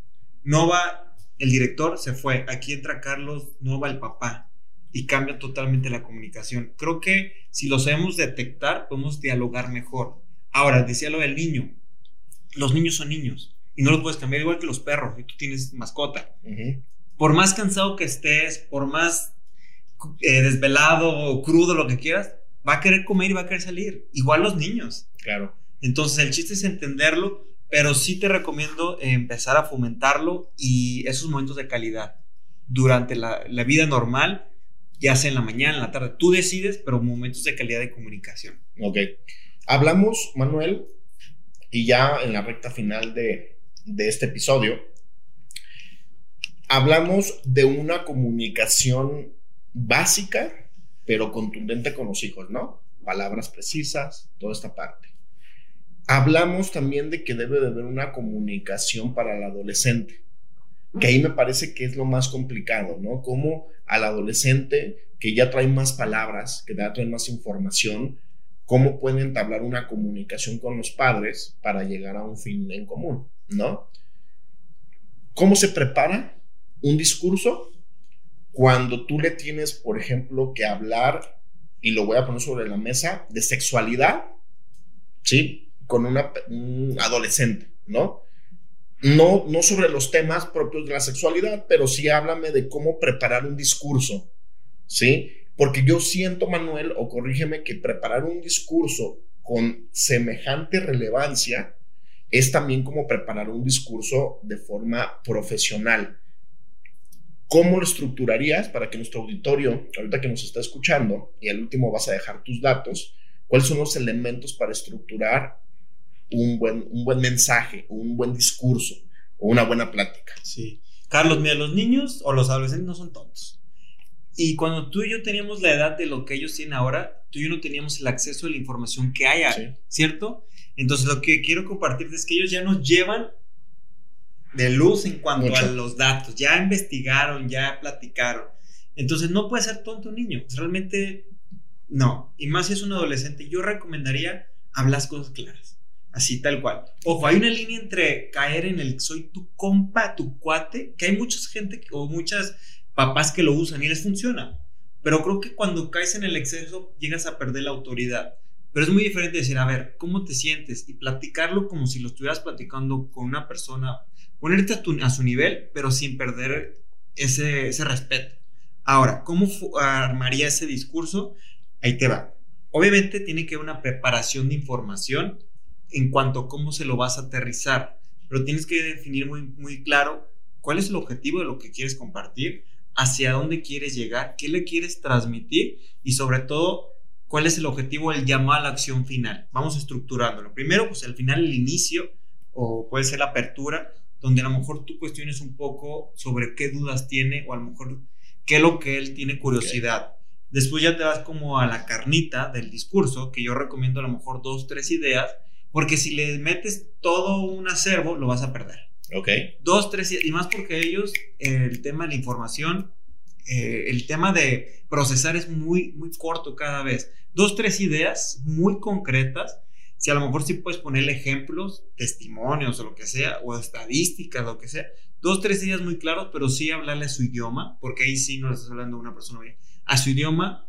no va el director se fue, aquí entra Carlos Nova, el papá, y cambia totalmente la comunicación. Creo que si lo sabemos detectar, podemos dialogar mejor. Ahora, decía lo del niño, los niños son niños y no los puedes cambiar igual que los perros, y tú tienes mascota. Por más cansado que estés, por más eh, desvelado o crudo, lo que quieras, va a querer comer y va a querer salir. Igual los niños. Claro. Entonces el chiste es entenderlo pero sí te recomiendo empezar a fomentarlo y esos momentos de calidad durante la, vida normal, ya sea en la mañana, en la tarde, tú decides, pero momentos de calidad de comunicación. Ok. Hablamos, Manuel, y ya en la recta final de, de este episodio, hablamos de una comunicación básica, pero contundente con los hijos, ¿no? Palabras precisas, toda esta parte. Hablamos también de que debe de haber una comunicación para el adolescente, que ahí me parece que es lo más complicado, ¿no? Como al adolescente que ya trae más palabras, que ya trae más información, cómo puede entablar una comunicación con los padres para llegar a un fin en común, ¿no? ¿Cómo se prepara un discurso cuando tú le tienes, por ejemplo, que hablar, y lo voy a poner sobre la mesa, de sexualidad, ¿sí? con una, un adolescente, ¿no? No, no sobre los temas propios de la sexualidad, pero sí háblame de cómo preparar un discurso, ¿sí? Porque yo siento, Manuel, o corrígeme, que preparar un discurso con semejante relevancia es también como preparar un discurso de forma profesional. ¿Cómo lo estructurarías para que nuestro auditorio, ahorita que nos está escuchando, y al último vas a dejar tus datos, cuáles son los elementos para estructurar un buen, un buen mensaje, un buen discurso o una buena plática. Sí. Carlos, mira, los niños o los adolescentes no son tontos. Y cuando tú y yo teníamos la edad de lo que ellos tienen ahora, tú y yo no teníamos el acceso a la información que hay, ¿cierto? Entonces lo que quiero compartir es que ellos ya nos llevan de luz en cuanto a los datos, ya investigaron, ya platicaron. Entonces no puede ser tonto un niño, realmente no. Y más si es un adolescente, yo recomendaría hablar cosas claras. Así tal cual. Ojo, hay una línea entre caer en el soy tu compa, tu cuate, que hay mucha gente o muchas papás que lo usan y les funciona. Pero creo que cuando caes en el exceso llegas a perder la autoridad. Pero es muy diferente decir, a ver, ¿cómo te sientes? Y platicarlo como si lo estuvieras platicando con una persona, ponerte a, su nivel, pero sin perder ese, ese respeto. Ahora, ¿cómo armaría ese discurso? Ahí te va. Obviamente tiene que haber una preparación de información en cuanto a cómo se lo vas a aterrizar, pero tienes que definir muy, muy claro cuál es el objetivo de lo que quieres compartir, hacia dónde quieres llegar, qué le quieres transmitir y sobre todo cuál es el objetivo del llamado a la acción final. Vamos estructurándolo. Primero, pues al final el inicio o puede ser la apertura, donde a lo mejor tú cuestiones un poco sobre qué dudas tiene o a lo mejor qué es lo que él tiene curiosidad. Después ya te vas como a la carnita del discurso, que yo recomiendo a lo mejor dos, tres ideas porque si le metes todo un acervo, lo vas a perder. Ok. Dos, tres, y más porque ellos, el tema de la información, eh, el tema de procesar es muy, muy corto cada vez. Dos, tres ideas muy concretas. Si a lo mejor sí puedes ponerle ejemplos, testimonios o lo que sea, o estadísticas, lo que sea. Dos, tres ideas muy claros, pero sí hablarle a su idioma, porque ahí sí no le estás hablando a una persona bien. A su idioma.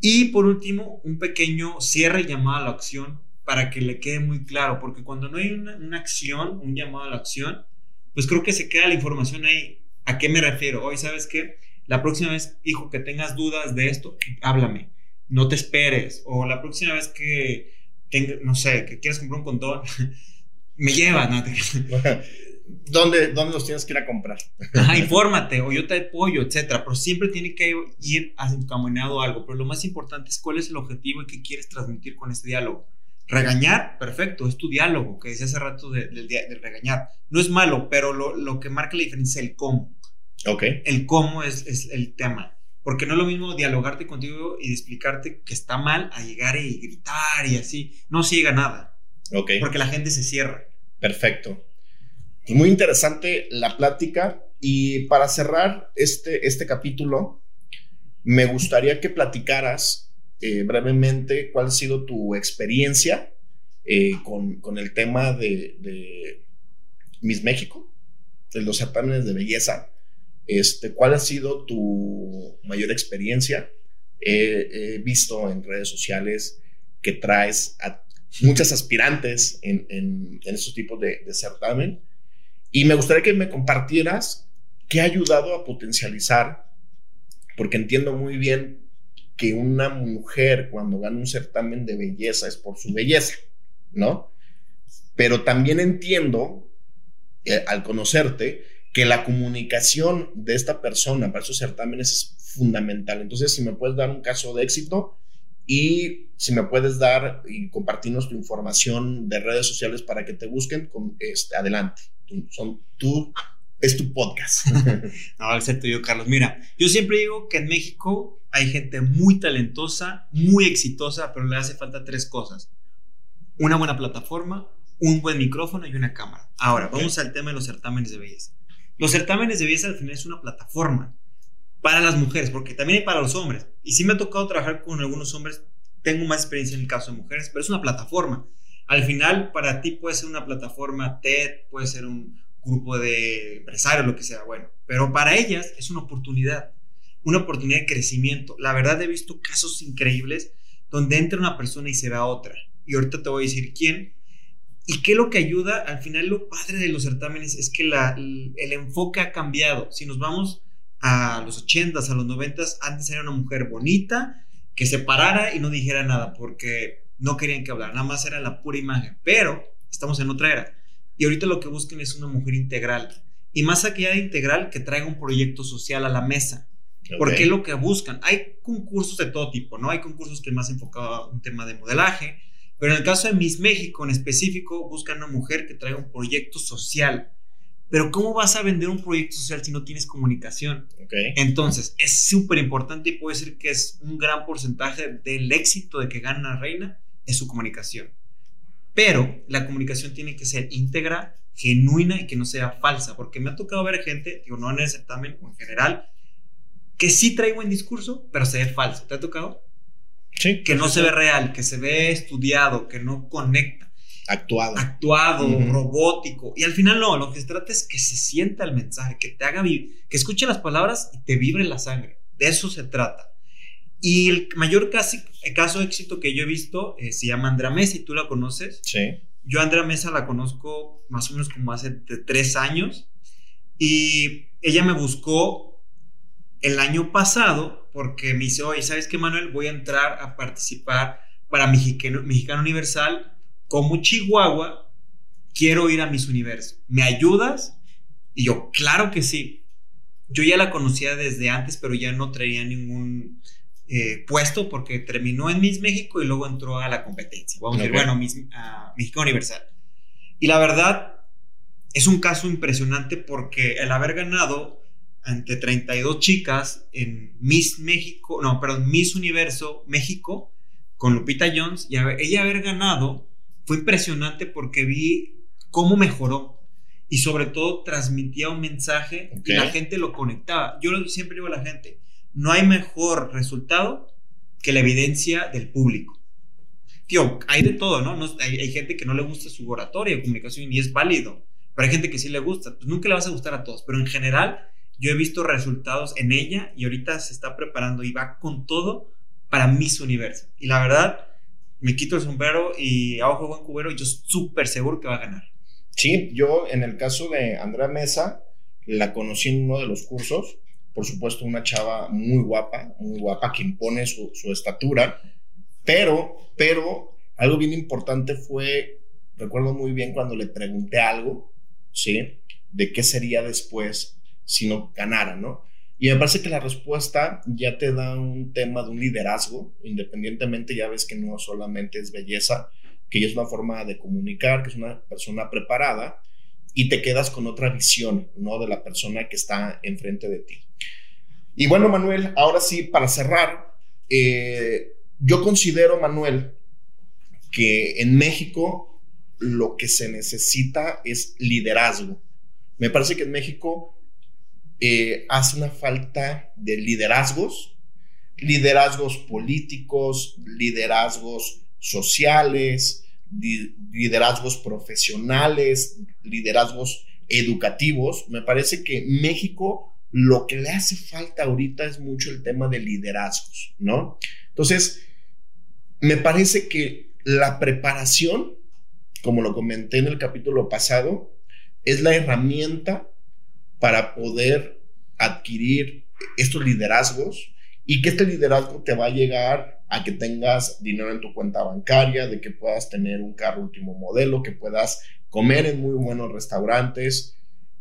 Y por último, un pequeño cierre y llamada a la acción para que le quede muy claro, porque cuando no hay una, una acción, un llamado a la acción, pues creo que se queda la información ahí. ¿A qué me refiero? Hoy, ¿sabes qué? La próxima vez, hijo, que tengas dudas de esto, háblame. No te esperes. O la próxima vez que, tenga, no sé, que quieras comprar un condón, me llevas, ¿no? ¿Dónde, ¿Dónde los tienes que ir a comprar? Ajá, infórmate, o yo te apoyo, etcétera. Pero siempre tiene que ir encaminado algo. Pero lo más importante es cuál es el objetivo y qué quieres transmitir con este diálogo. Regañar, perfecto, es tu diálogo, que decía hace rato del de, de, regañar. No es malo, pero lo, lo, que marca la diferencia es el cómo. Ok. El cómo es, es, el tema. Porque no es lo mismo dialogarte contigo y explicarte que está mal a llegar y gritar y así. No se llega nada. Ok. Porque la gente se cierra. Perfecto. Y muy interesante la plática. Y para cerrar este, este capítulo, me gustaría que platicaras eh, brevemente cuál ha sido tu experiencia eh, con, con, el tema de, de, Miss México, de los certámenes de belleza. Este, ¿Cuál ha sido tu mayor experiencia? he visto en redes sociales que traes a muchas aspirantes en, en, en estos tipos de, certamen y me gustaría que me compartieras qué ha ayudado a potencializar, porque entiendo muy bien que una mujer cuando gana un certamen de belleza es por su belleza, ¿no? Pero también entiendo, eh, al conocerte, que la comunicación de esta persona para esos certámenes es fundamental. Entonces, si me puedes dar un caso de éxito y si me puedes dar y compartirnos tu información de redes sociales para que te busquen, con, este, adelante. son, tú es tu podcast. no, acepto yo, Carlos. Mira, yo siempre digo que en México hay gente muy talentosa, muy exitosa, pero le hace falta tres cosas. Una buena plataforma, un buen micrófono y una cámara. Ahora, vamos al tema de los certámenes de belleza. Los certámenes de belleza al final es una plataforma para las mujeres, porque también hay para los hombres. Y sí me ha tocado trabajar con algunos hombres, tengo más experiencia en el caso de mujeres, pero es una plataforma. Al final, para ti puede ser una plataforma TED, puede ser un grupo de empresarios, lo que sea, bueno, pero para ellas es una oportunidad una oportunidad de crecimiento. La verdad he visto casos increíbles donde entra una persona y se va otra. Y ahorita te voy a decir quién. ¿Y qué es lo que ayuda? Al final lo padre de los certámenes es que la, el enfoque ha cambiado. Si nos vamos a los 80s, a los 90s, antes era una mujer bonita, que se parara y no dijera nada, porque no querían que hablara, nada más era la pura imagen. Pero estamos en otra era. Y ahorita lo que buscan es una mujer integral. Y más allá de integral, que traiga un proyecto social a la mesa porque es lo que buscan. Hay concursos de todo tipo, ¿no? Hay concursos que más enfocado a un tema de modelaje, pero en el caso de Miss México en específico, buscan una mujer que traiga un proyecto social. Pero ¿cómo vas a vender un proyecto social si no tienes comunicación? Entonces, es súper importante y puede ser que es un gran porcentaje del éxito de que gana una reina, es su comunicación. Pero la comunicación tiene que ser íntegra, genuina y que no sea falsa, porque me ha tocado ver gente, digo, no en el certamen o en general, que sí trae buen discurso, pero se ve falso. ¿Te ha tocado? Sí. Que no se ve real, que se ve estudiado, que no conecta. Actuado. Actuado, robótico. Y al final no, lo que se trata es que se sienta el mensaje, que te haga vivir, que escuche las palabras y te vibre la sangre. De eso se trata. Y el mayor casi, caso de éxito que yo he visto eh, se llama Andrea Mesa y tú la conoces. Sí. Yo a Andrea Mesa la conozco más o menos como hace tres años y ella me buscó el año pasado porque me dice, oye, ¿sabes qué, Manuel? Voy a entrar a participar para Mexicano, Mexicano Universal como Chihuahua. Quiero ir a Miss Universo. ¿Me ayudas? Y yo, claro que sí. Yo ya la conocía desde antes, pero ya no traía ningún eh, puesto porque terminó en Miss México y luego entró a la competencia. Vamos a decir, bueno, Miss, Mexicano Universal. Y la verdad, es un caso impresionante porque el haber ganado ante 32 chicas en Miss México, no, perdón, Miss Universo México con Lupita Jones y ella haber ganado fue impresionante porque vi cómo mejoró. y sobre todo transmitía un mensaje y la gente lo conectaba. Yo siempre digo a la gente, no hay mejor resultado que la evidencia del público. Tío, hay de todo, ¿no? hay, gente que no le gusta su oratoria, comunicación y es válido, pero hay gente que sí le gusta. Pues nunca le vas a gustar a todos, pero en general yo he visto resultados en ella y ahorita se está preparando y va con todo para Miss Universo. Y la verdad, me quito el sombrero y a ojo buen cubero y yo súper seguro que va a ganar. Sí, yo en el caso de Andrea Mesa, la conocí en uno de los cursos. Por supuesto, una chava muy guapa, muy guapa, que impone su, su estatura. Pero, pero, algo bien importante fue, recuerdo muy bien cuando le pregunté algo, ¿sí? De qué sería después si no ganara, ¿no? Y me parece que la respuesta ya te da un tema de un liderazgo, independientemente ya ves que no solamente es belleza, que ya es una forma de comunicar, que es una persona preparada, y te quedas con otra visión, ¿no? De la persona que está enfrente de ti. Y bueno, Manuel, ahora sí, para cerrar, eh, yo considero, Manuel, que en México lo que se necesita es liderazgo. Me parece que en México eh, hace una falta de liderazgos, liderazgos políticos, liderazgos sociales, liderazgos profesionales, liderazgos educativos. Me parece que México lo que le hace falta ahorita es mucho el tema de liderazgos, ¿no? Entonces, me parece que la preparación, como lo comenté en el capítulo pasado, es la herramienta para poder adquirir estos liderazgos y que este liderazgo te va a llegar a que tengas dinero en tu cuenta bancaria, de que puedas tener un carro último modelo, que puedas comer en muy buenos restaurantes.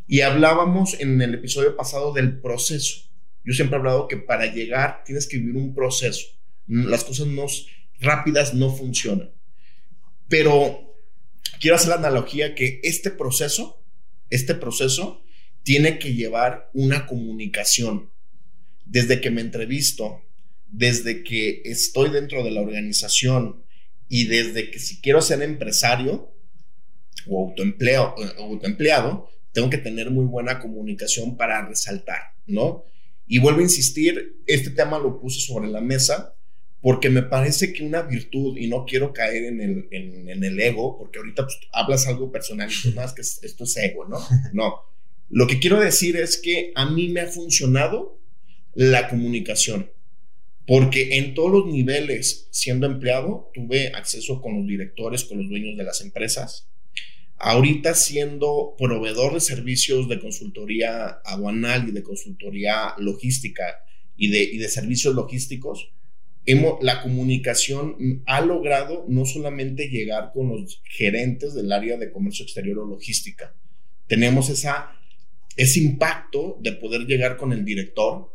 Y hablábamos en el episodio pasado del proceso. Yo siempre he hablado que para llegar tienes que vivir un proceso. Las cosas no, rápidas no funcionan. Pero quiero hacer la analogía que este proceso, este proceso tiene que llevar una comunicación. Desde que me entrevisto, desde que estoy dentro de la organización y desde que si quiero ser empresario o autoempleo, autoempleado, tengo que tener muy buena comunicación para resaltar, ¿no? Y vuelvo a insistir, este tema lo puse sobre la mesa porque me parece que una virtud, y no quiero caer en el, en, el ego, porque ahorita pues, hablas algo personal y tú, más que esto es ego, ¿no? No, lo que quiero decir es que a mí me ha funcionado la comunicación, porque en todos los niveles, siendo empleado, tuve acceso con los directores, con los dueños de las empresas. Ahorita siendo proveedor de servicios de consultoría aduanal y de consultoría logística y de, y de servicios logísticos, hemos, la comunicación ha logrado no solamente llegar con los gerentes del área de comercio exterior o logística, tenemos esa ese impacto de poder llegar con el director.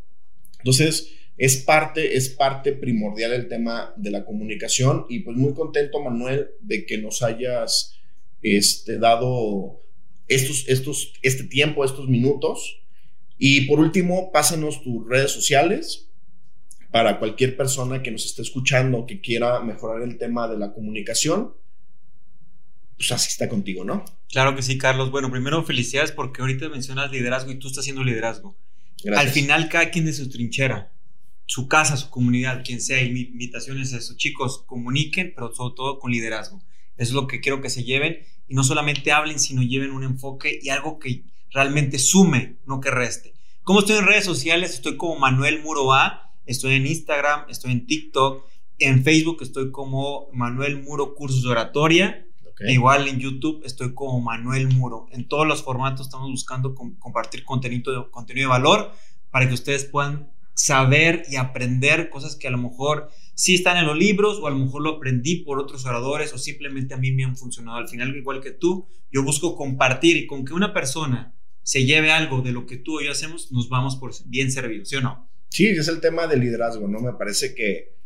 Entonces, es parte, es parte primordial el tema de la comunicación y pues muy contento, Manuel, de que nos hayas este, dado estos, estos, este tiempo, estos minutos. Y por último, pásanos tus redes sociales para cualquier persona que nos esté escuchando que quiera mejorar el tema de la comunicación pues así está contigo, ¿no? Claro que sí, Carlos. Bueno, primero felicidades porque ahorita mencionas liderazgo y tú estás haciendo liderazgo. Gracias. Al final, cada quien de su trinchera, su casa, su comunidad, quien sea, y mi invitación es eso. Chicos, comuniquen, pero sobre todo con liderazgo. Eso es lo que quiero que se lleven y no solamente hablen, sino lleven un enfoque y algo que realmente sume, no que reste. ¿Cómo estoy en redes sociales? Estoy como Manuel Muro A, estoy en Instagram, estoy en TikTok, en Facebook estoy como Manuel Muro Cursos de Oratoria igual en YouTube estoy como Manuel Muro. En todos los formatos estamos buscando compartir contenido de, contenido de valor para que ustedes puedan saber y aprender cosas que a lo mejor sí están en los libros o a lo mejor lo aprendí por otros oradores o simplemente a mí me han funcionado. Al final, igual que tú, yo busco compartir y con que una persona se lleve algo de lo que tú y yo hacemos, nos vamos por bien servidos, ¿sí o no? Sí, es el tema del liderazgo, ¿no? Me parece que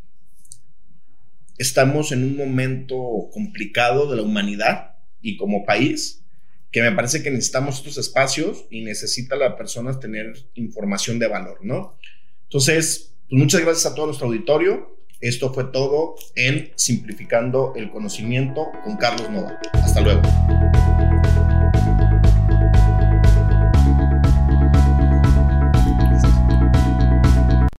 estamos en un momento complicado de la humanidad y como país, que me parece que necesitamos estos espacios y necesita la persona tener información de valor, ¿no? Entonces, pues muchas gracias a todo nuestro auditorio. Esto fue todo en Simplificando el Conocimiento con Carlos Nova. Hasta luego.